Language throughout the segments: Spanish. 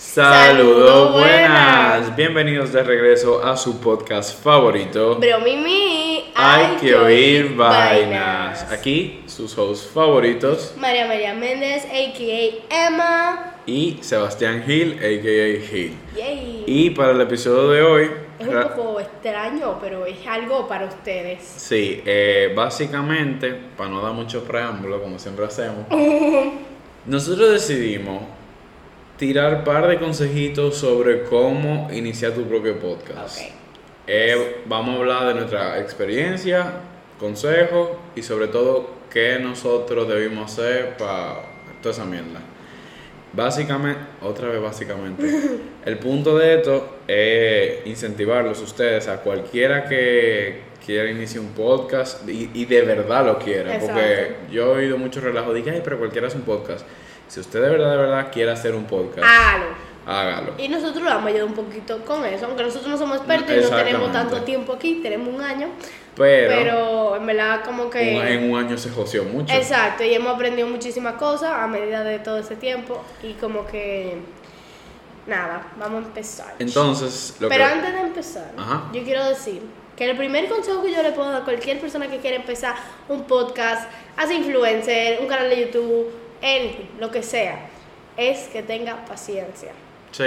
Saludos buenas. Bienvenidos de regreso a su podcast favorito. Bro Mimi, Hay que oír vainas. Aquí sus hosts favoritos María María Méndez, a.k.a. Emma. y Sebastián Gil, a.k.a. Gil. Yay. Y para el episodio de hoy, Es un poco extraño, pero es algo para ustedes. sí, eh, básicamente, para no dar mucho preámbulo, como siempre hacemos, nosotros decidimos tirar par de consejitos sobre cómo iniciar tu propio podcast. Ok. Eh, vamos a hablar de nuestra experiencia, consejos y sobre todo qué nosotros debimos hacer para toda esa mierda. Básicamente, otra vez básicamente, el punto de esto es incentivarlos ustedes a cualquiera que quiera iniciar un podcast y, y de verdad lo quiera, porque yo he oído mucho relajo, dije, ay, pero cualquiera hace un podcast. Si usted de verdad, de verdad quiere hacer un podcast, Hágalo. hágalo. Y nosotros lo hemos ayudado un poquito con eso, aunque nosotros no somos expertos y no tenemos tanto tiempo aquí, tenemos un año, Pero, pero en verdad como que... un- en un año se joció mucho. Exacto, y hemos aprendido muchísimas cosas a medida de todo ese tiempo y como que... Nada, vamos a empezar. Entonces, lo Pero que... antes de empezar, Ajá. yo quiero decir que el primer consejo que yo le puedo dar a cualquier persona que quiera empezar un podcast, hacer influencer, un canal de YouTube, anything, lo que sea, es que tenga paciencia. Sí,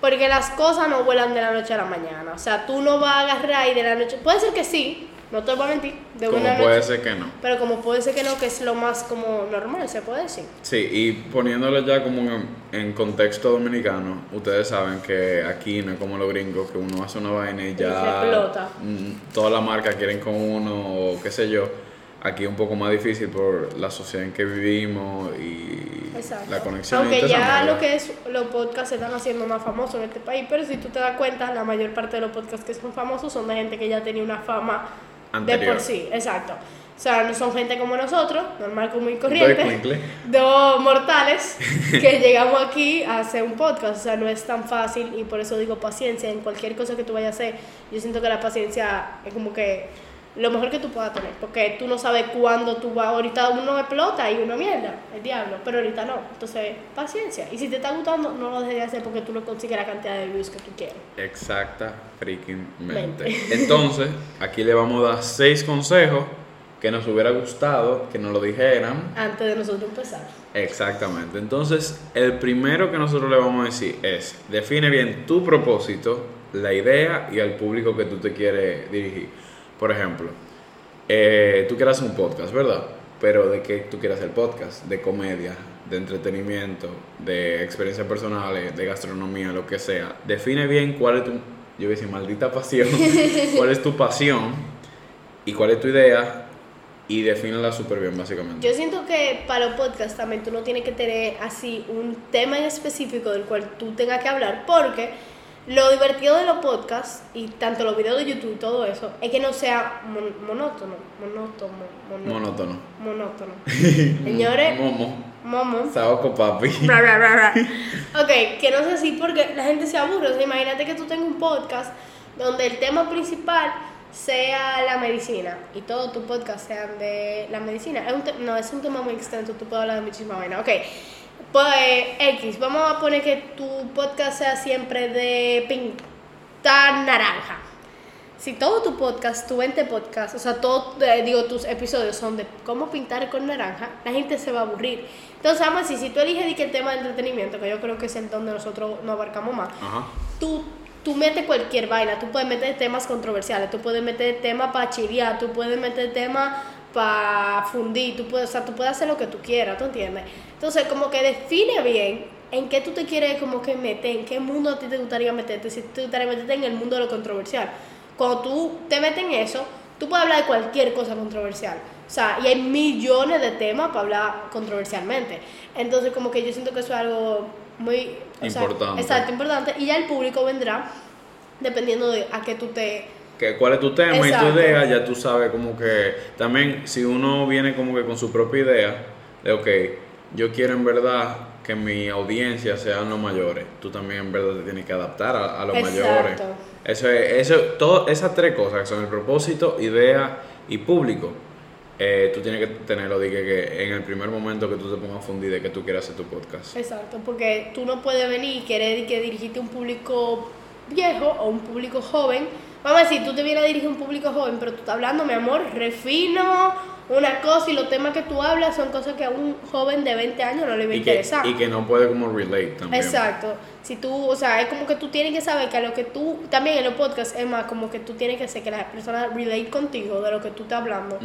Porque las cosas no vuelan de la noche a la mañana. O sea, tú no vas a agarrar y de la noche. Puede ser que sí, no te voy a mentir, de como una puede noche. ser que no. Pero como puede ser que no, que es lo más como normal, se puede decir. Sí, y poniéndolo ya como en, en contexto dominicano, ustedes saben que aquí no es como los gringos, que uno hace una vaina y Y ya se explota. mm, todas las marcas quieren con uno o qué sé yo. Aquí es un poco más difícil por la sociedad en que vivimos y Exacto. la conexión. Aunque ya lo que es los podcasts se están haciendo más famosos en este país, pero si tú te das cuenta, la mayor parte de los podcasts que son famosos son de gente que ya tenía una fama de Anterior. por sí, exacto. O sea, no son gente como nosotros, normal, común y corriente, dos mortales que llegamos aquí a hacer un podcast. O sea, no es tan fácil y por eso digo paciencia en cualquier cosa que tú vayas a hacer. Yo siento que la paciencia es como que lo mejor que tú puedas tener, porque tú no sabes cuándo tú vas. Ahorita uno explota y uno mierda, el diablo, pero ahorita no. Entonces, paciencia. Y si te está gustando, no lo dejes de hacer porque tú no consigues la cantidad de views que tú quieres. Exacta freaking mente. Mente. Entonces, aquí le vamos a dar seis consejos que nos hubiera gustado que nos lo dijeran. Antes de nosotros empezar. Exactamente. Entonces, el primero que nosotros le vamos a decir es, define bien tu propósito, la idea y al público que tú te quieres dirigir. Por ejemplo, eh, tú quieres hacer un podcast, ¿verdad? Pero ¿de qué tú quieres hacer podcast? De comedia, de entretenimiento, de experiencias personales, de gastronomía, lo que sea. Define bien cuál es tu, yo voy a decir, maldita pasión, cuál es tu pasión y cuál es tu idea y defínela súper bien, básicamente. Yo siento que para los podcasts también tú no tienes que tener así un tema en específico del cual tú tengas que hablar, porque lo divertido de los podcasts y tanto los videos de YouTube y todo eso es que no sea mon- monótono, monótono, monótono. Señores, Momo. momo. Saoco papi. Bra, bra, bra. Ok, que no sea así porque la gente se aburre. O sea, imagínate que tú tengas un podcast donde el tema principal sea la medicina y todo tu podcast sean de la medicina. Es un no, es un tema muy extenso, tú puedes hablar de muchísima vaina. Ok, pues X, vamos a poner que tu podcast sea siempre de pintar naranja. Si todo tu podcast, tu 20 podcast, o sea, todo, eh, digo, tus episodios son de cómo pintar con naranja, la gente se va a aburrir. Entonces, vamos si tú eliges el tema de entretenimiento, que yo creo que es el donde nosotros nos abarcamos más, Ajá. tú, tú metes cualquier vaina, tú puedes meter temas controversiales, tú puedes meter temas para chilear, tú puedes meter temas para fundir, tú puedes, o sea, tú puedes hacer lo que tú quieras, ¿tú entiendes? Entonces, como que define bien en qué tú te quieres como que meter, en qué mundo a ti te gustaría meterte, si te gustaría meterte en el mundo de lo controversial. Cuando tú te metes en eso, tú puedes hablar de cualquier cosa controversial. O sea, y hay millones de temas para hablar controversialmente. Entonces, como que yo siento que eso es algo muy o sea, Importante. exacto, importante. Y ya el público vendrá dependiendo de a qué tú te... Que, ¿Cuál es tu tema y tu idea? Ya tú sabes como que también si uno viene como que con su propia idea de, ok, yo quiero en verdad que mi audiencia sean los mayores, tú también en verdad te tienes que adaptar a, a los Exacto. mayores. Eso es, eso, todo, esas tres cosas que son el propósito, idea y público, eh, tú tienes que tenerlo que, que en el primer momento que tú te pongas a fundir de que tú quieras hacer tu podcast. Exacto, porque tú no puedes venir y querer que dirigirte a un público viejo o un público joven. Vamos a decir, tú te vienes a dirigir a un público joven, pero tú estás hablando, mi amor, refino, una cosa y los temas que tú hablas son cosas que a un joven de 20 años no le va a interesar. y que no puede como relate también. Exacto. Si tú, o sea, es como que tú tienes que saber que a lo que tú, también en los podcasts, es más como que tú tienes que hacer que las personas relate contigo de lo que tú estás hablando.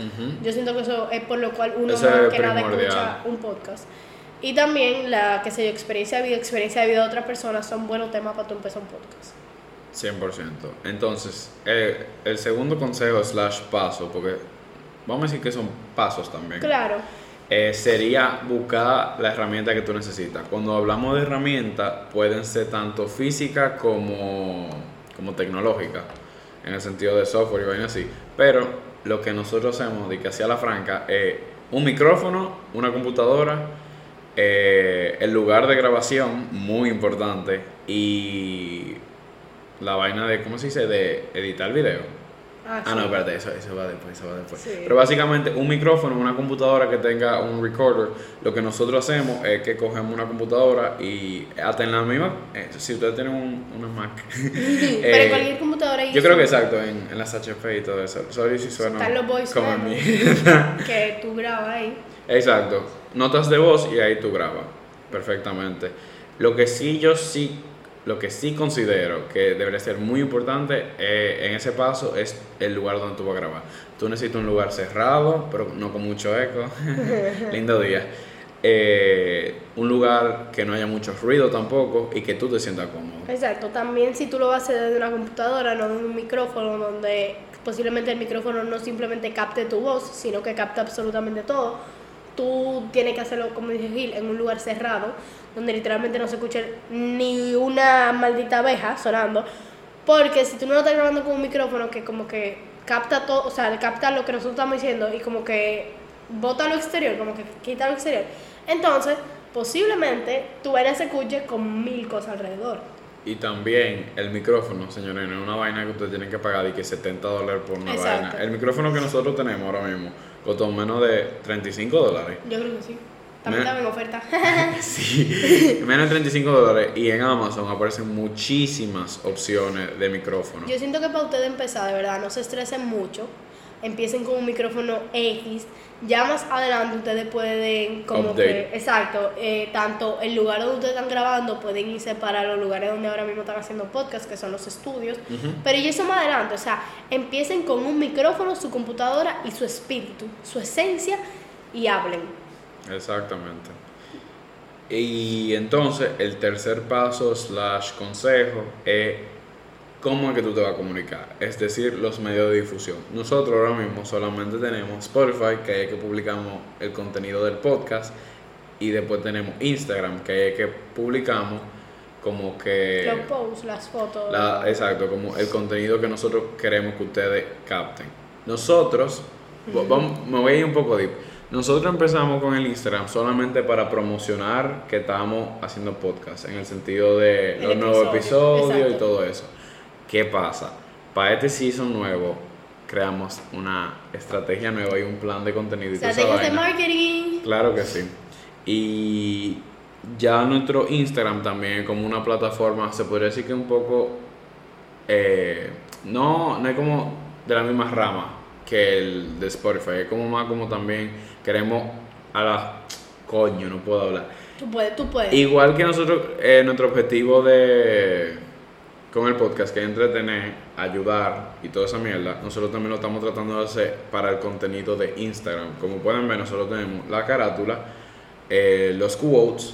Yo siento que eso es por lo cual uno Eso más es que nada escucha un podcast. Y también la, que sé yo, experiencia de vida, experiencia de vida de otras personas son buenos temas para tú empezar un podcast. 100%. Entonces, eh, el segundo consejo slash paso, porque vamos a decir que son pasos también, Claro. eh, sería buscar la herramienta que tú necesitas. Cuando hablamos de herramientas, pueden ser tanto físicas como, como tecnológicas, en el sentido de software y vainas así. Pero lo que nosotros hacemos, de que hacía la franca, es un micrófono, una computadora, eh, el lugar de grabación, muy importante, y la vaina de, ¿cómo se dice?, de editar video. Ah, sí. no, espérate, eso, eso va después, eso va después. Sí. Pero básicamente un micrófono, una computadora que tenga un recorder, lo que nosotros hacemos es que cogemos una computadora y hasta en la misma, eh, si ustedes tienen un, una Mac, Pero eh, cualquier computadora yo creo que exacto, en, en las HP y todo eso. Sorry si suena Están los voice como en mí. que tú grabas ahí. Exacto, notas de voz y ahí tú grabas perfectamente. Lo que sí yo sí, lo que sí considero que debería ser muy importante eh, en ese paso es el lugar donde tú vas a grabar. Tú necesitas un lugar cerrado, pero no con mucho eco. Lindo día. Eh, un lugar que no haya mucho ruido tampoco y que tú te sientas cómodo. Exacto, también si tú lo vas a hacer desde una computadora, no desde un micrófono, donde posiblemente el micrófono no simplemente capte tu voz, sino que capta absolutamente todo. Tú tienes que hacerlo, como dije Gil, en un lugar cerrado, donde literalmente no se escuche ni una maldita abeja sonando. Porque si tú no lo estás grabando con un micrófono que como que capta todo, o sea, capta lo que nosotros estamos diciendo y como que bota lo exterior, como que quita lo exterior, entonces posiblemente tu vaina se escuche con mil cosas alrededor. Y también el micrófono, señores, no es una vaina que ustedes tienen que pagar y que 70 dólares por una Exacto. vaina. El micrófono que nosotros tenemos ahora mismo costó menos de 35 dólares. Yo creo que sí. También estaba en oferta. Sí, menos de 35 dólares. Y en Amazon aparecen muchísimas opciones de micrófono. Yo siento que para ustedes empezar, de verdad, no se estresen mucho. Empiecen con un micrófono X. Ya más adelante ustedes pueden, como Update. que, exacto, eh, tanto el lugar donde ustedes están grabando pueden irse para los lugares donde ahora mismo están haciendo podcast, que son los estudios. Pero y eso más adelante, o sea, empiecen con un micrófono, su computadora y su espíritu, su esencia y hablen. Exactamente. Y entonces el tercer paso slash consejo es cómo es que tú te vas a comunicar, es decir, los medios de difusión. Nosotros ahora mismo solamente tenemos Spotify, que es que publicamos el contenido del podcast, y después tenemos Instagram, que es que publicamos como que... Los posts, las fotos. La- exacto, como el contenido que nosotros queremos que ustedes capten. Nosotros, vamos, me voy a ir un poco deep. Nosotros empezamos con el Instagram solamente para promocionar que estamos haciendo podcast, en el sentido de El los nuevos episodio, episodios y todo eso. ¿Qué pasa? Para este season nuevo, creamos una estrategia nueva y un plan de contenido y Estrategias de marketing. Claro que sí. Y ya nuestro Instagram también como una plataforma, se podría decir que un poco, eh, no, no es como de la misma rama que el de Spotify, es como más como también queremos a la... Coño, no puedo hablar. Tú puedes, tú puedes. Igual que nosotros, eh, nuestro objetivo de con el podcast, que es entretener, ayudar y toda esa mierda, nosotros también lo estamos tratando de hacer para el contenido de Instagram. Como pueden ver, nosotros tenemos la carátula, eh, los quotes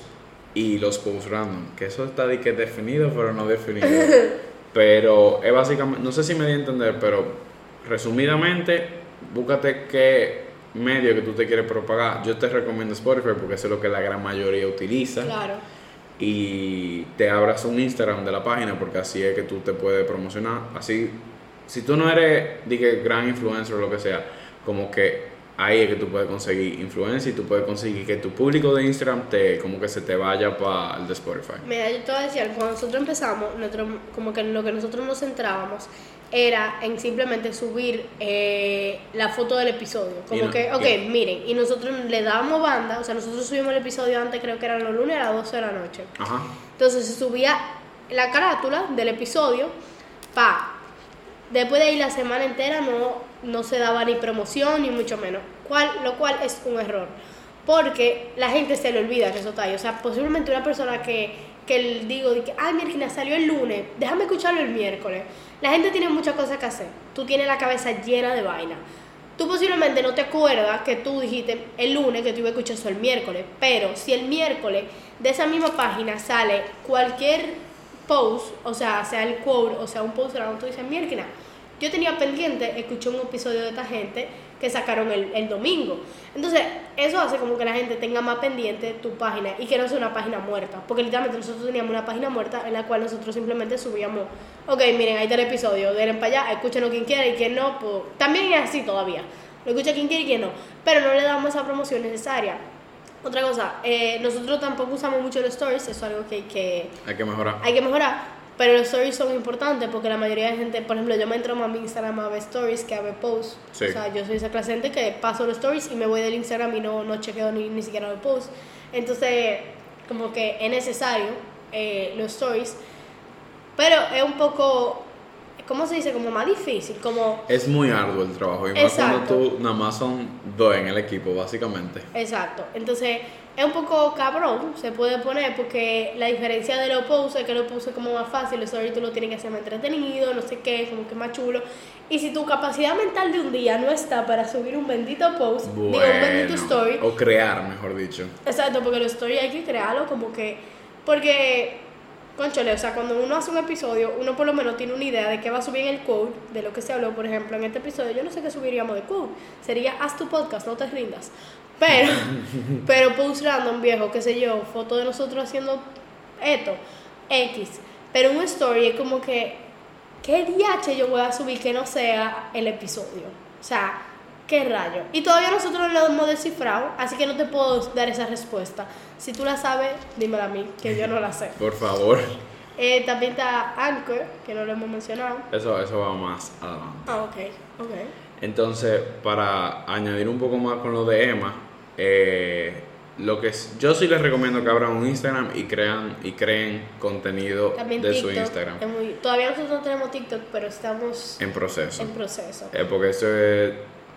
y los posts random, que eso está de que definido, pero no definido. pero es básicamente, no sé si me di a entender, pero resumidamente, búscate qué medio que tú te quieres propagar. Yo te recomiendo Spotify porque eso es lo que la gran mayoría utiliza Claro. Y te abras un Instagram de la página porque así es que tú te puedes promocionar. Así, si tú no eres, dije, gran influencer o lo que sea, como que ahí es que tú puedes conseguir influencia y tú puedes conseguir que tu público de Instagram te como que se te vaya para el de Spotify. Mira, yo te a decir, cuando nosotros empezamos, como que en lo que nosotros nos centrábamos era en simplemente subir eh, la foto del episodio. Como no- que, ok, miren, y nosotros le dábamos banda, o sea, nosotros subimos el episodio antes, creo que eran los lunes a las 12 de la noche. Ajá. Entonces se subía la carátula del episodio, pa. Después de ahí la semana entera no, no se daba ni promoción ni mucho menos, cual, lo cual es un error. Porque la gente se le olvida que eso está ahí. O sea, posiblemente una persona que, que digo, ay, mira, salió el lunes, déjame escucharlo el miércoles. La gente tiene muchas cosas que hacer. Tú tienes la cabeza llena de vaina. Tú posiblemente no te acuerdas que tú dijiste el lunes que tú ibas a escuchar eso el miércoles, pero si el miércoles de esa misma página sale cualquier post, o sea, sea el quote, o sea, un post donde tú dices, mierda, yo tenía pendiente, escuché un episodio de esta gente que sacaron el, el domingo. Entonces, eso hace como que la gente tenga más pendiente tu página y que no sea una página muerta. Porque literalmente nosotros teníamos una página muerta en la cual nosotros simplemente subíamos, ok, miren, ahí está el episodio, denle para allá, escúchenlo quien quiera y quien no, pues también es así todavía. Lo escucha quien quiere y quien no. Pero no le damos esa promoción necesaria. Otra cosa, eh, nosotros tampoco usamos mucho los stories, eso es algo que hay que Hay que mejorar. hay que mejorar, pero los stories son importantes porque la mayoría de gente, por ejemplo, yo me entro más a mi Instagram a ver stories que a ver posts. Sí. O sea, yo soy esa clase de gente que paso los stories y me voy del Instagram y no, no chequeo ni, ni siquiera los posts. Entonces, como que es necesario eh, los stories, pero es un poco, ¿cómo se dice? Como más difícil, como... Es muy arduo el trabajo. Y más cuando Exacto. tú nada más son dos en el equipo, básicamente. Exacto. Entonces, es un poco cabrón, se puede poner, porque la diferencia de los posts es que los posts es como más fácil, los stories tú lo tienes que hacer más entretenido, no sé qué, como que más chulo. Y si tu capacidad mental de un día no está para subir un bendito post, digo, un bendito story, O crear, mejor dicho. Exacto, porque los stories hay que crearlo como que. Porque, conchole, o sea, cuando uno hace un episodio, uno por lo menos tiene una idea de qué va a subir en el quote, de lo que se habló, por ejemplo, en este episodio. Yo no sé qué subiríamos de quote. Sería haz tu podcast, no te rindas. Pero, pero post random, viejo, qué sé yo, foto de nosotros haciendo esto, X. Pero un story es como que, ¿qué DH yo voy a subir que no sea el episodio? O sea, ¿qué rayo? Y todavía nosotros no lo hemos descifrado, así que no te puedo dar esa respuesta. Si tú la sabes, dímela a mí, que yo no la sé. Por favor. Eh, también está Anchor, que no lo hemos mencionado. Eso, eso va más adelante. Ah, ok, ok. Entonces, para añadir un poco más con lo de Emma, eh, lo que es- yo sí les recomiendo que abran un Instagram y crean y creen contenido También de TikTok. su Instagram es muy- todavía nosotros no tenemos TikTok, pero estamos en proceso. en proceso. Eh, porque eso es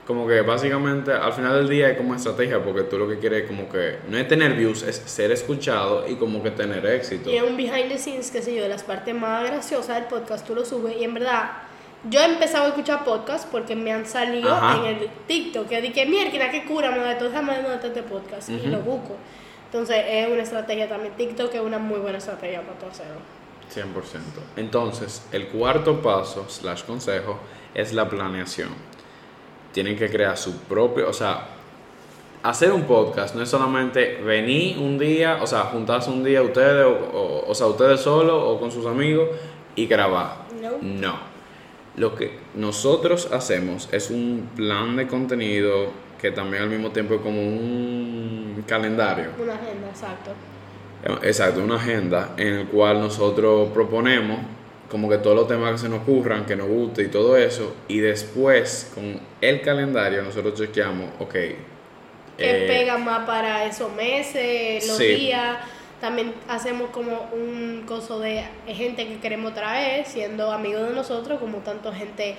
como que básicamente al final del día es como estrategia porque tú lo que quieres como que no es tener views, es ser escuchado y como que tener éxito. Y en un behind the scenes, qué sé yo, de las partes más graciosas del podcast, tú lo subes y en verdad, yo he empezado a escuchar podcast porque me han salido Ajá. en el TikTok. Que dije, mierda, qué cura, me da todo este podcast. Y Ujú. lo busco. Entonces es una estrategia también. TikTok es una muy buena estrategia para todo hacerlo. 100%. Entonces, el cuarto paso, slash consejo, es la planeación. Tienen que crear su propio, o sea, hacer un podcast no es solamente venir un día, o sea, juntarse un día ustedes, o, o- o sea, ustedes solos o con sus amigos y grabar. No. No. Lo que nosotros hacemos es un plan de contenido que también al mismo tiempo es como un calendario. Una agenda, exacto. Exacto, una agenda en el cual nosotros proponemos como que todos los temas que se nos ocurran, que nos guste y todo eso, y después con el calendario nosotros chequeamos, ok, Que eh, pega más para esos meses, los sí. días. También hacemos como un coso de gente que queremos traer, siendo amigos de nosotros, como tanto gente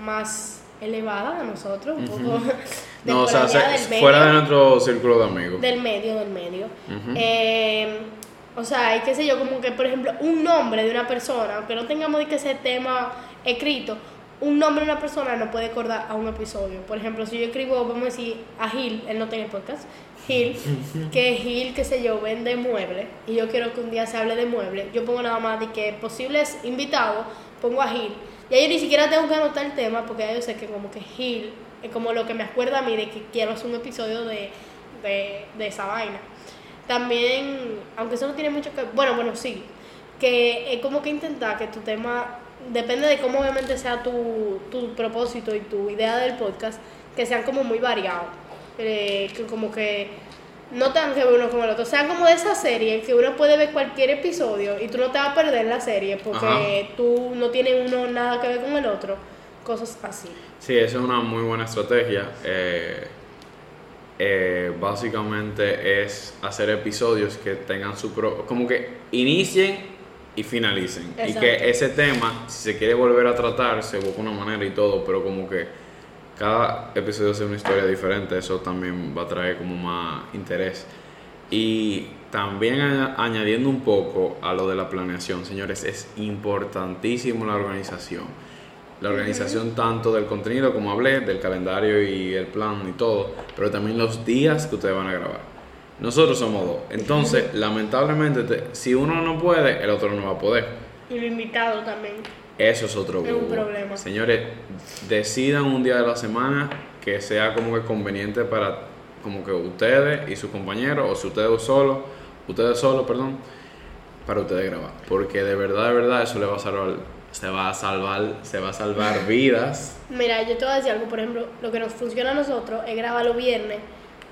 más elevada a nosotros, un poco de no, o sea, se- medio. fuera de nuestro círculo de amigos. Del medio, del medio. Eh, o sea, y qué sé yo, como que, por ejemplo, un nombre de una persona, aunque no tengamos de que ese tema escrito, un nombre de una persona no puede acordar a un episodio. Por ejemplo, si yo escribo, vamos a decir, a Gil, él no tiene podcast, Gil, que Gil, qué sé yo, vende muebles, y yo quiero que un día se hable de muebles, yo pongo nada más de que posibles invitados, pongo a Gil. Y yo ni siquiera tengo que anotar el tema, porque ya yo sé que como que Gil es como lo que me acuerda a mí de que quiero hacer un episodio de, de, de esa vaina. También, aunque eso no tiene mucho que... Bueno, bueno, sí. Que es como que intentar que tu tema, depende de cómo obviamente sea tu, tu propósito y tu idea del podcast, que sean como muy variados. Eh, que como que no tengan que ver uno con el otro. Sean como de esa serie que uno puede ver cualquier episodio y tú no te vas a perder la serie porque tú no tienes uno nada que ver con el otro. Cosas así. Sí, esa es una muy buena estrategia. Eh, eh, básicamente es hacer episodios que tengan su pro, como que inicien y finalicen y que ese tema si se quiere volver a tratar se busque una manera y todo pero como que cada episodio sea una historia diferente eso también va a traer como más interés y también añadiendo un poco a lo de la planeación señores es importantísimo la organización la organización tanto del contenido como hablé, del calendario y el plan y todo, pero también los días que ustedes van a grabar. Nosotros somos dos. Entonces, lamentablemente, si uno no puede, el otro no va a poder. Y lo invitado también. Eso es otro es un problema. Señores, decidan un día de la semana que sea como que conveniente para como que ustedes y sus compañeros, o si ustedes solo, ustedes solo, perdón, para ustedes grabar. Porque de verdad, de verdad, eso le va a salvar se va a salvar, se va a salvar vidas. Mira, yo te voy a decir algo, por ejemplo, lo que nos funciona a nosotros es grabar los viernes,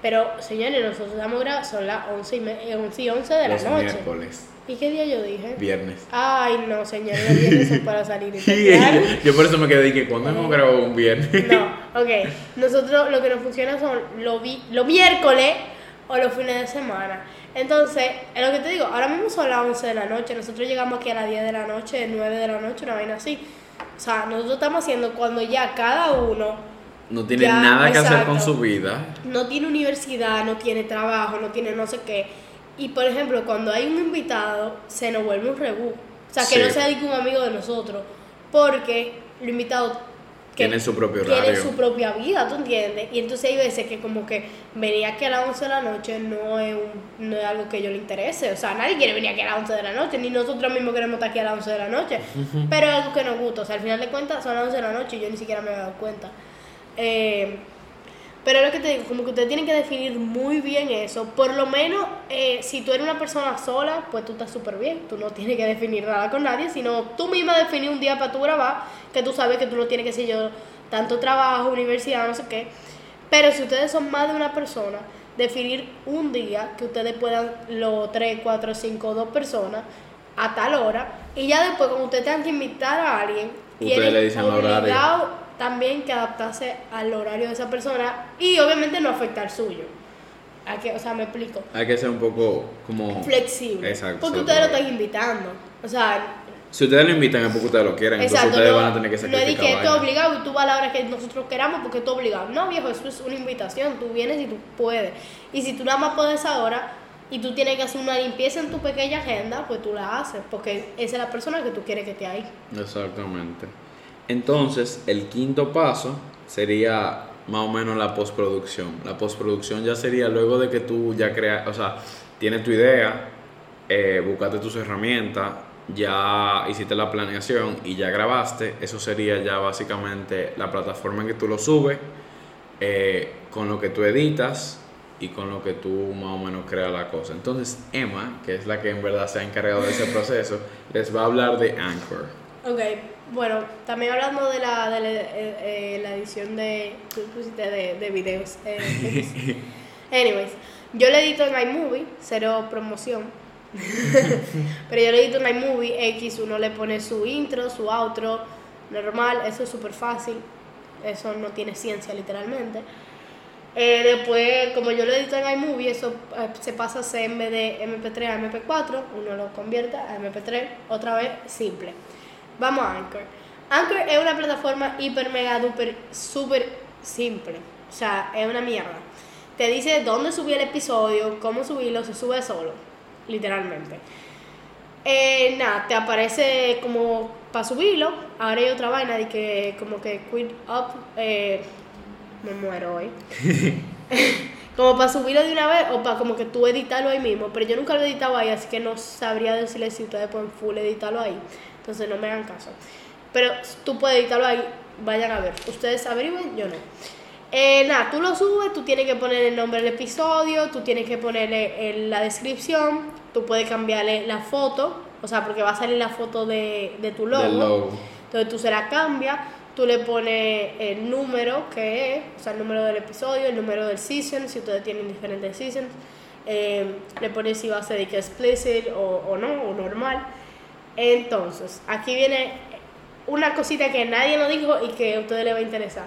pero señores, nosotros damos grabar, son las 11 y, 11 y 11 de la noche. miércoles. ¿Y qué día yo dije? Viernes. Ay, no, señores, los viernes son para salir y Yo por eso me quedé que cuando hemos grabado un viernes. No, ok. Nosotros lo que nos funciona son los, los miércoles o los fines de semana. Entonces, es lo que te digo, ahora mismo son las 11 de la noche, nosotros llegamos aquí a las 10 de la noche, 9 de la noche, una vaina así. O sea, nosotros estamos haciendo cuando ya cada uno... No tiene nada que hacer con su vida. No tiene universidad, no tiene trabajo, no tiene no sé qué. Y por ejemplo, cuando hay un invitado, se nos vuelve un rebú. O sea, que no sea un amigo de nosotros. Porque los invitados tienen su propio horario. Tienen su propia vida, ¿tú entiendes? Y entonces hay veces que como que venir aquí a las 11 de la noche no es, un, no es algo que yo le interese. O sea, nadie quiere venir aquí a las 11 de la noche, ni nosotros mismos queremos estar aquí a las 11 de la noche. Pero es algo que nos gusta. O sea, al final de cuentas son las 11 de la noche y yo ni siquiera me he dado cuenta. Eh, pero lo que te digo, como que usted tiene que definir muy bien eso. Por lo menos, eh, si tú eres una persona sola, pues tú estás súper bien. Tú no tienes que definir nada con nadie, sino tú misma definir un día para tu grabar, que tú sabes que tú no tienes, que ser yo, tanto trabajo, universidad, no sé qué. Pero si ustedes son más de una persona, definir un día que ustedes puedan, los 3, 4, 5, dos personas, a tal hora, y ya después, como ustedes tengan que invitar a alguien, ustedes le dicen horario también que adaptarse al horario de esa persona y obviamente no afectar suyo. Hay que, o sea, me explico. Hay que ser un poco como flexible. Exacto. Porque ustedes lo están invitando. O sea, si ustedes lo invitan es porque ustedes lo quieren, entonces ustedes van a tener que sacrificar. No es que esto obligado y tú vas a la hora que nosotros queramos porque esto obligado. No, viejo, eso es una invitación. Tú vienes y tú puedes. Y si tú nada más puedes ahora y tú tienes que hacer una limpieza en tu pequeña agenda, pues tú la haces porque esa es la persona que tú quieres que esté ahí. Exactamente. Entonces, el quinto paso sería más o menos la postproducción. La postproducción ya sería luego de que tú ya creas, o sea, tienes tu idea, eh, buscaste tus herramientas, ya hiciste la planeación y ya grabaste, eso sería ya básicamente la plataforma en que tú lo subes, eh, con lo que tú editas y con lo que tú más o menos creas la cosa. Entonces Emma, que es la que en verdad se ha encargado de ese proceso, les va a hablar de Anchor. Ok, bueno, también hablando de la, de la, eh, eh, la edición de, de, de videos. Eh, anyways, yo le edito en iMovie, cero promoción. Pero yo le edito en iMovie X, uno le pone su intro, su outro, normal, eso es súper fácil. Eso no tiene ciencia literalmente. después, como yo lo edito en iMovie, eso se pasa a CMD de MP3 a MP4, uno lo convierte a MP3, otra vez simple. Vamos a Anchor. Anchor es una plataforma hiper, mega, duper, súper simple. O sea, es una mierda. Te dice dónde subir el episodio, cómo subirlo, se sube solo, literalmente. Eh, nada, te aparece como para subirlo. Ahora hay otra vaina de que como que quit up, eh, me muero hoy. como para subirlo de una vez o para como que tú editarlo ahí mismo. Pero yo nunca lo he editado ahí, así que no sabría decirles si ustedes pueden full editarlo ahí. Entonces no me hagan caso. Pero tú puedes editarlo ahí, vayan a ver. Ustedes averigüen, yo no. Eh, nada, tú lo subes, tú tienes que poner el nombre del episodio, tú tienes que ponerle en la descripción, tú puedes cambiarle la foto, o sea, porque va a salir la foto de, de tu logo. Entonces tú se la cambias, tú le pones el número que es, o sea, el número del episodio, el número del season, si ustedes tienen diferentes seasons. Eh, le pones si va a ser de que explicit o, o no, o normal. Entonces, aquí viene una cosita que nadie nos dijo y que a ustedes les va a interesar.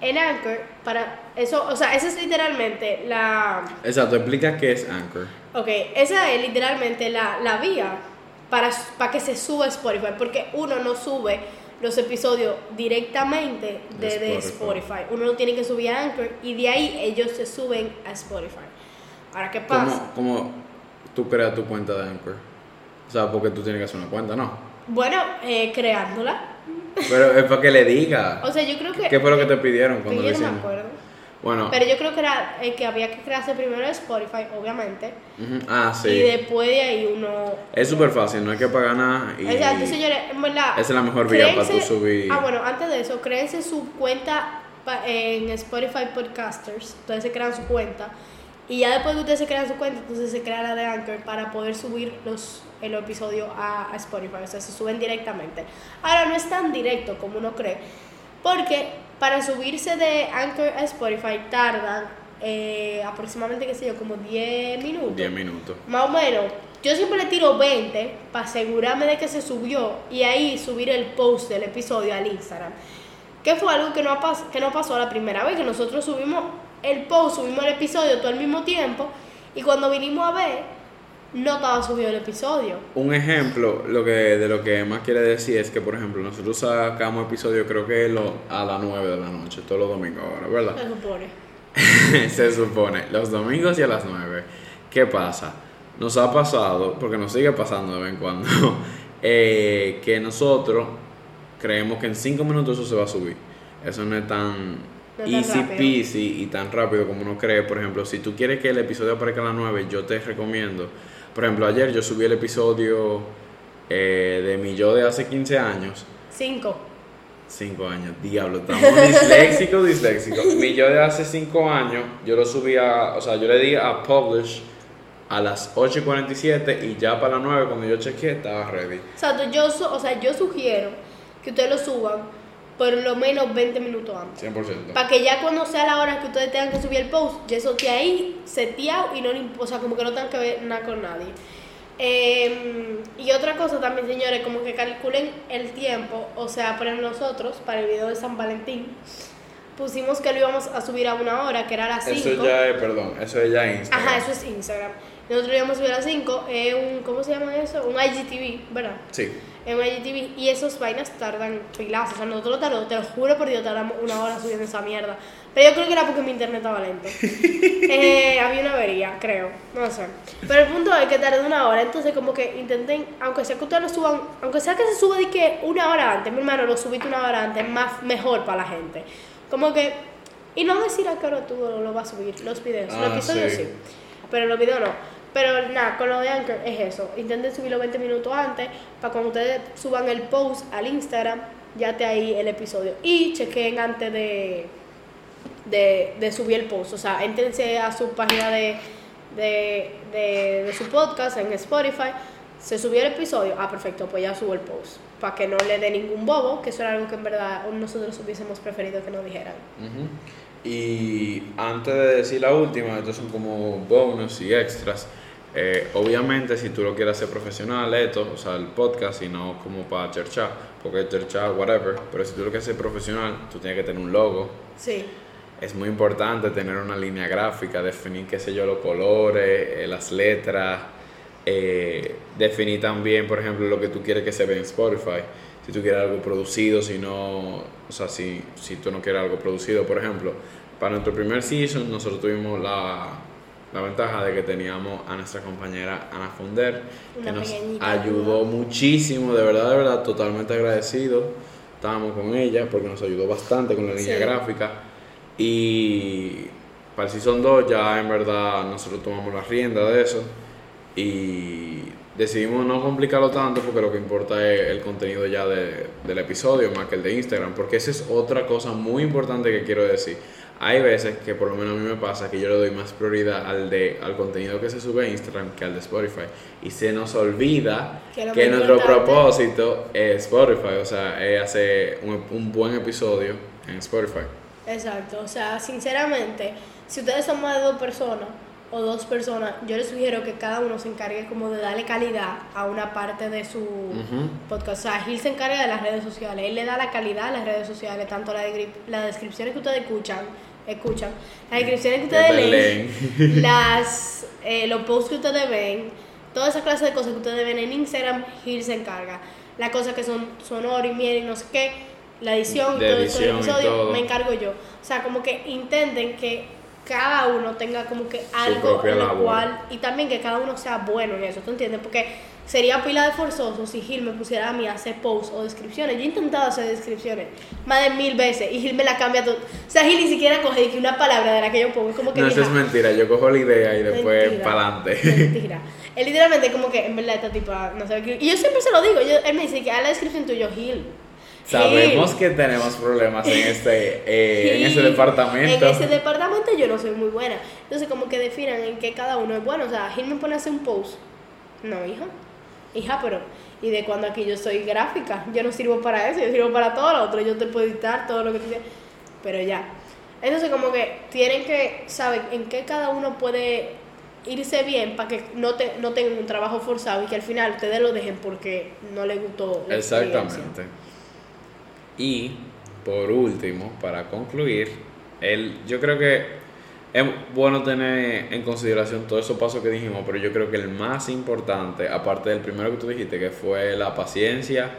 En Anchor, para eso, o sea, esa es literalmente la... Exacto, explica qué es Anchor. Ok, esa es literalmente la, la vía para, para que se suba a Spotify, porque uno no sube los episodios directamente De de, de Spotify. Spotify. Uno lo tiene que subir a Anchor y de ahí ellos se suben a Spotify. Ahora, ¿qué pasa? ¿Cómo, ¿Cómo tú creas tu cuenta de Anchor? O sea, porque tú tienes que hacer una cuenta, ¿no? Bueno, eh, creándola. Pero es para que le diga. O sea, yo creo que... ¿Qué fue lo que te pidieron cuando yo lo no me acuerdo. Bueno, Pero yo creo que era eh, que había que crearse primero Spotify, obviamente. ah, Y sí. después de ahí uno... Es súper fácil, no hay que pagar nada. Y Exacto, señores, en verdad. Esa es la mejor vía para tú subir. Ah, bueno, antes de eso, créense su cuenta en Spotify Podcasters. Ustedes se crean su cuenta. Y ya después que ustedes se crean su cuenta, entonces se crea la de Anchor para poder subir los, el episodio a, a Spotify. O sea, se suben directamente. Ahora, no es tan directo como uno cree. Porque para subirse de Anchor a Spotify tardan eh, aproximadamente, qué sé yo, como 10 minutos. 10 minutos. Más o menos. Yo siempre le tiro 20 para asegurarme de que se subió y ahí subir el post del episodio al Instagram. Que fue algo que no, que no pasó la primera vez, que nosotros subimos el post, subimos el episodio todo al mismo tiempo y cuando vinimos a ver, no estaba subido el episodio. Un ejemplo lo que, de lo que más quiere decir es que, por ejemplo, nosotros sacamos episodio creo que lo, a las 9 de la noche, todos los domingos ahora, ¿verdad? Se supone. Se supone, los domingos y a las 9. ¿Qué pasa? Nos ha pasado, porque nos sigue pasando de vez en cuando, eh, que nosotros creemos que en 5 minutos eso se va a subir. Eso no es tan easy rápido. peasy y tan rápido como uno cree. Por ejemplo, si tú quieres que el episodio aparezca a las 9, yo te recomiendo. Por ejemplo, ayer yo subí el episodio eh, de mi yo de hace 15 años. 5. 5 años, diablo, estamos disléxicos, disléxicos. Mi yo de hace 5 años, yo lo subí a, o sea, yo le di a publish a las 8 y 47 y ya para las 9 cuando yo chequeé estaba ready. Exacto, yo, su- o sea, yo sugiero que ustedes lo suban por lo menos 20 minutos antes. 100%. Para que ya cuando sea la hora que ustedes tengan que subir el post, ya eso esté ahí seteado y no o sea, como que no tengan que ver nada con nadie. Eh, y otra cosa también, señores, como que calculen el tiempo, o sea, ejemplo, nosotros, para el video de San Valentín, pusimos que lo íbamos a subir a una hora, que era a las 5. Eso ya es, perdón, eso es ya Instagram. Ajá, eso es Instagram. Nosotros lo íbamos a subir a las 5, es un, ¿cómo se llama eso? Un IGTV, ¿verdad? Sí. En IGTV y esos vainas tardan pilas. O sea, nosotros tardamos, te lo juro por Dios, tardamos una hora subiendo esa mierda. Pero yo creo que era porque mi internet estaba lento. Eh, había una avería, creo. No sé. Pero el punto es que tardó una hora. Entonces, como que intenten, aunque sea que ustedes lo suban, aunque sea que se suba de que una hora antes, mi hermano, lo subiste una hora antes, más mejor para la gente. Como que. Y no decir a qué hora tú lo, lo vas a subir, los videos. Ah, los episodios sí. sí. Pero los videos no. Pero nada, con lo de Anchor es eso. Intenten subirlo 20 minutos antes para cuando ustedes suban el post al Instagram, ya te ahí el episodio. Y chequen antes de, de, de subir el post. O sea, entrense a su página de, de, de, su podcast en Spotify. Se subió el episodio. Ah, perfecto, pues ya subo el post. Para que no le dé ningún bobo, que eso era algo que en verdad nosotros hubiésemos preferido que no dijeran. Y antes de decir la última, estos son como bonus y extras. Eh, obviamente, si tú lo quieres hacer profesional, esto, o sea, el podcast, y no como para cherchar, porque cherchar, whatever. Pero si tú lo quieres hacer profesional, tú tienes que tener un logo. Sí. Es muy importante tener una línea gráfica, definir, qué sé yo, los colores, eh, las letras, eh, definir también, por ejemplo, lo que tú quieres que se vea en Spotify. Si tú quieres algo producido, si no, o sea, si, si tú no quieres algo producido, por ejemplo, para nuestro primer season nosotros tuvimos la, la ventaja de que teníamos a nuestra compañera Ana Fonder, que nos ayudó muchísimo, de verdad, de verdad, totalmente agradecido. Estábamos con ella porque nos ayudó bastante con la línea Sí. gráfica. Y para el Season 2 ya en verdad nosotros tomamos la rienda de eso y decidimos no complicarlo tanto porque lo que importa es el contenido ya de- del episodio más que el de Instagram, porque esa es otra cosa muy importante que quiero decir. hay veces que por lo menos a mí me pasa que yo le doy más prioridad al de al contenido que se sube a Instagram que al de Spotify y se nos olvida Que que, nuestro propósito es Spotify, o sea, es hacer un, un buen episodio en Spotify. Exacto, o sea, sinceramente, si ustedes son más de dos personas o dos personas, yo les sugiero que cada uno se encargue como de darle calidad a una parte de su podcast. O sea, Gil se encarga de las redes sociales, él le da la calidad a las redes sociales, tanto la las descripciones que ustedes escuchan, escuchan, las descripciones que ustedes leen, las, eh, los posts que ustedes ven, toda esa clase de cosas que ustedes ven en Instagram, Gil se encarga. Las cosas que son sonoro y miel y no sé qué, la edición De todo eso y episodio, todo. me encargo yo. O sea, como que intenten que cada uno tenga como que algo en labor. cual y también que cada uno sea bueno en eso, ¿tú entiendes? Porque sería pila de forzoso si Gil me pusiera a mí a hacer posts o descripciones. Yo he intentado hacer descripciones más de mil veces y Gil me la cambia todo. O sea, Gil ni siquiera coge una palabra de la que yo pongo, es como que No, eso es "Mija, mentira, yo cojo la idea y después para adelante. Mentira. Él literalmente como que en verdad esta tipa no sabe. Y yo siempre se lo digo, yo, él me dice que a la descripción tuyo, Gil. Sabemos que tenemos problemas en este eh, en ese departamento. En ese departamento yo no soy muy buena. Entonces como que definan en que cada uno es bueno. O sea, Gil me pone a hacer un post. No, hija. Hija, pero... Y de cuando aquí yo soy gráfica, yo no sirvo para eso, yo sirvo para todo lo otro. Yo te puedo editar todo lo que tú quieras. Pero ya. Entonces como que tienen que saber en qué cada uno puede irse bien para que no, te, no tengan un trabajo forzado y que al final ustedes lo dejen porque no les gustó. la. Exactamente. Y por último, para concluir, el, yo creo que es bueno tener en consideración todos esos pasos que dijimos, pero yo creo que el más importante, aparte del primero que tú dijiste, que fue la paciencia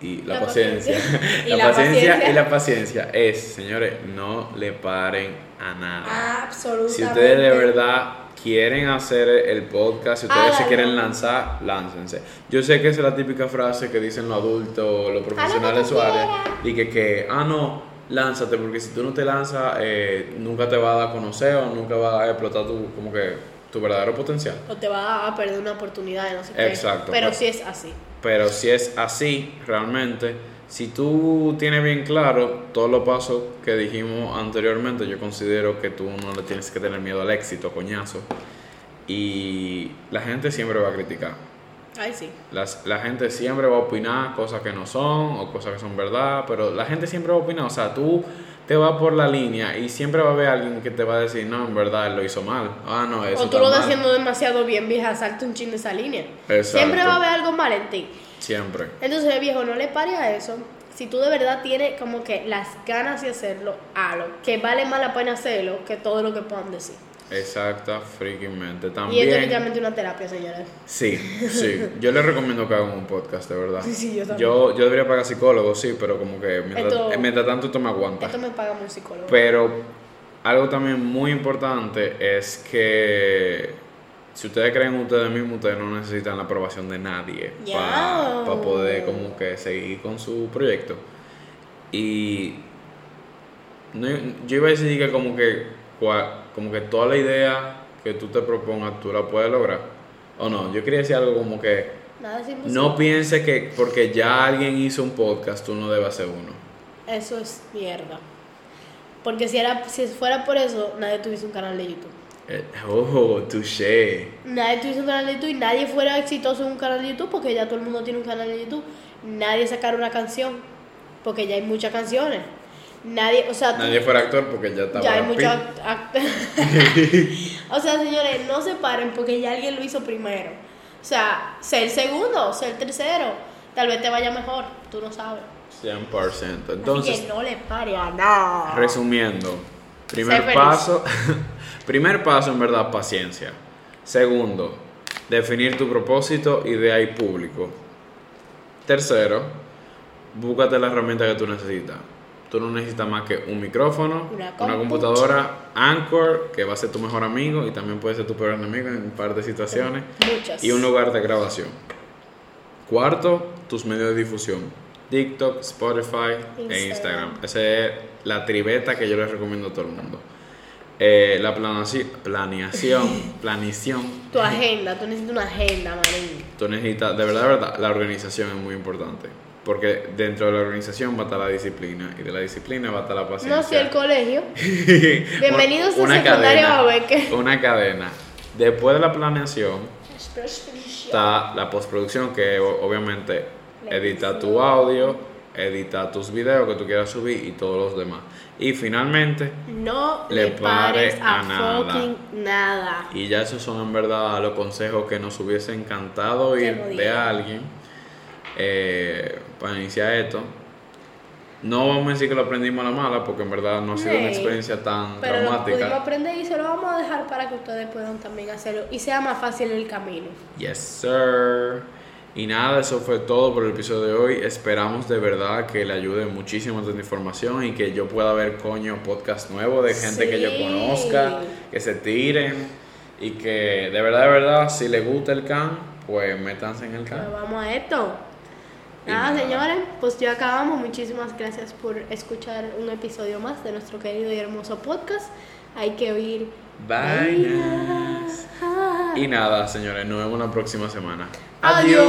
y la, La paciencia, paciencia. Y la, la paciencia, paciencia. y la paciencia es, señores, no le paren a nada. Absolutamente. Si ustedes de verdad quieren hacer el podcast, si ustedes se Háganlo. quieren lanzar, láncense. Yo sé que esa es la típica frase que dicen los adultos, los profesionales quieras. y que, que, ah, no, lánzate, porque si tú no te lanzas, eh, nunca te va a dar a conocer o nunca va a explotar tu, como que, tu verdadero potencial. o te va a perder una oportunidad no sé qué. Exacto, Pero pues. si es así. Pero si es así, realmente, si tú tienes bien claro todos los pasos que dijimos anteriormente, yo considero que tú no le tienes que tener miedo al éxito, coñazo. Y la gente siempre va a criticar. Ay, sí. Las- la gente siempre va a opinar cosas que no son o cosas que son verdad, pero la gente siempre va a opinar. O sea, tú te vas por la línea y siempre va a haber alguien que te va a decir, no, en verdad él lo hizo mal. Ah, no, eso o tú lo estás mal". haciendo demasiado bien, vieja, salte un chin de esa línea. Exacto. Siempre va a haber algo mal en ti. Siempre. Entonces, viejo, no le pare a eso. Si tú de verdad tienes como que las ganas de hacerlo, hazlo. Que vale más la pena hacerlo que todo lo que puedan decir. Exacta, freakingmente. Y esto es También. literalmente una terapia, señores. Sí, sí. Yo les recomiendo que hagan un podcast, de verdad. Sí, sí, yo también. Yo, yo debería pagar psicólogo, sí, pero como que mientras, Esto- eh, mientras tanto esto me aguanta. Esto me paga un psicólogo. Pero algo también muy importante es que si ustedes creen en ustedes mismos, ustedes no necesitan la aprobación de nadie para Yao. poder como que seguir con su proyecto. Y no- yo iba a decir que como que como que toda la idea que tú te propongas tú la puedes lograr. O no, yo quería decir algo como que Nada es imposible. no piense que porque ya alguien hizo un podcast tú no debes hacer uno. Eso es mierda. Porque si, era, si fuera por eso, nadie tuviese un canal de YouTube. Eh, Oh, touché. Nadie tuviese un canal de YouTube y nadie fuera exitoso en un canal de YouTube porque ya todo el mundo tiene un canal de YouTube. Nadie sacara una canción porque ya hay muchas canciones. Nadie, o sea, tú- Nadie fuera actor porque ya estaba. ya hay muchos O sea, señores, no se paren porque ya alguien lo hizo primero. O sea, ser segundo, ser tercero, tal vez te vaya mejor, tú no sabes. 100%. Así Entonces, que no le pare a nada. resumiendo, primer paso, primer paso en verdad, paciencia. Segundo, definir tu propósito, idea y público. Tercero, búscate la herramienta que tú necesitas. Tú no necesitas más que un micrófono, Una una, compu. computadora, Anchor, que va a ser tu mejor amigo y también puede ser tu peor enemigo en un par de situaciones. Muchas. y un lugar de grabación. Cuarto, tus medios de difusión. TikTok, Spotify e Instagram. Instagram. Esa es la tribeta que yo les recomiendo a todo el mundo. Eh, la planaci- planeación, planición. Tu agenda, tú necesitas una agenda, manín. Tú necesitas, de verdad, de verdad, la organización es muy importante. Porque dentro de la organización va a estar la disciplina y de la disciplina va a estar la paciencia. No, si el colegio. Bienvenidos a Una secundaria cadena, Babeque. Una cadena. Después de la planeación está la postproducción, que obviamente edita tu audio, edita tus videos que tú quieras subir y todos los demás. Y finalmente, No Le le, pares pare a, nada. fucking nada. y ya esos son en verdad los consejos que nos hubiese encantado oír lo de alguien eh, para iniciar esto. No vamos a decir que lo aprendimos a la mala, porque en verdad no ha sido una Sí. experiencia tan Pero lo pudimos traumática. aprender y se lo vamos a dejar para que ustedes puedan también hacerlo y sea más fácil el camino. Yes, sir. Y nada, eso fue todo por el episodio de hoy. Esperamos de verdad que le ayude muchísimo esta información y que yo pueda ver, coño, podcast nuevo de gente que yo conozca, que se tiren y que de verdad, de verdad, si les gusta el can, pues métanse en el Pero can. vamos a esto. Nada, nada. señores, pues ya acabamos. Muchísimas gracias por escuchar un episodio más de nuestro querido y hermoso podcast. Hay que oír. Vainas. Y nada, señores, nos vemos la próxima semana. Adiós.